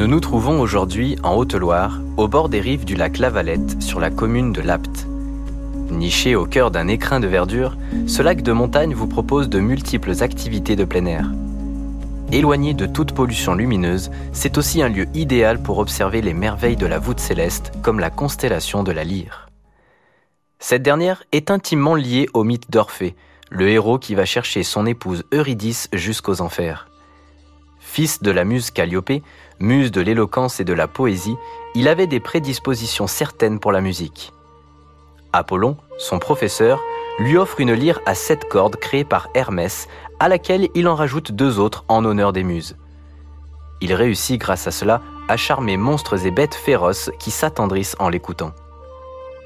Nous nous trouvons aujourd'hui en Haute-Loire, au bord des rives du lac Lavalette, sur la commune de Lapte. Niché au cœur d'un écrin de verdure, ce lac de montagne vous propose de multiples activités de plein air. Éloigné de toute pollution lumineuse, c'est aussi un lieu idéal pour observer les merveilles de la voûte céleste, comme la constellation de la Lyre. Cette dernière est intimement liée au mythe d'Orphée, le héros qui va chercher son épouse Eurydice jusqu'aux enfers. Fils de la muse Calliope, muse de l'éloquence et de la poésie, il avait des prédispositions certaines pour la musique. Apollon, son professeur, lui offre une lyre à sept cordes créée par Hermès, à laquelle il en rajoute deux autres en honneur des muses. Il réussit grâce à cela à charmer monstres et bêtes féroces qui s'attendrissent en l'écoutant.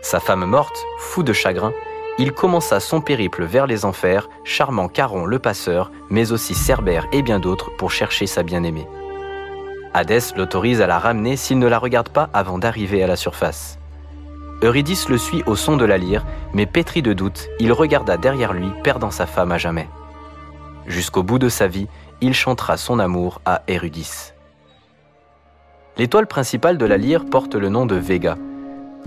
Sa femme morte, fou de chagrin, il commença son périple vers les enfers, charmant Charon le passeur, mais aussi Cerbère et bien d'autres pour chercher sa bien-aimée. Hadès l'autorise à la ramener s'il ne la regarde pas avant d'arriver à la surface. Eurydice le suit au son de la lyre, mais pétri de doute, il regarda derrière lui, perdant sa femme à jamais. Jusqu'au bout de sa vie, il chantera son amour à Eurydice. L'étoile principale de la lyre porte le nom de Vega,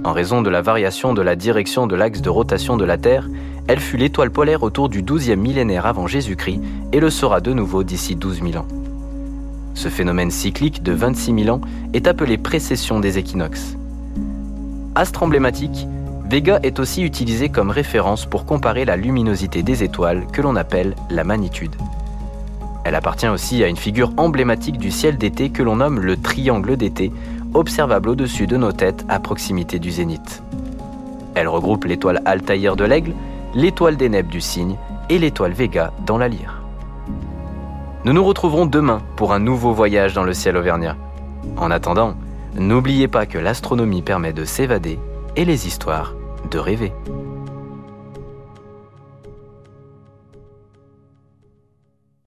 en raison de la variation de la direction de l'axe de rotation de la Terre, elle fut l'étoile polaire autour du 12e millénaire avant Jésus-Christ et le sera de nouveau d'ici 12 000 ans. Ce phénomène cyclique de 26 000 ans est appelé précession des équinoxes. Astre emblématique, Vega est aussi utilisé comme référence pour comparer la luminosité des étoiles que l'on appelle la magnitude. Elle appartient aussi à une figure emblématique du ciel d'été que l'on nomme le triangle d'été, observable au-dessus de nos têtes à proximité du zénith. Elle regroupe l'étoile Altaïr de l'Aigle, l'étoile des du Cygne et l'étoile Vega dans la Lyre. Nous nous retrouverons demain pour un nouveau voyage dans le ciel auvergnat. En attendant, n'oubliez pas que l'astronomie permet de s'évader et les histoires de rêver.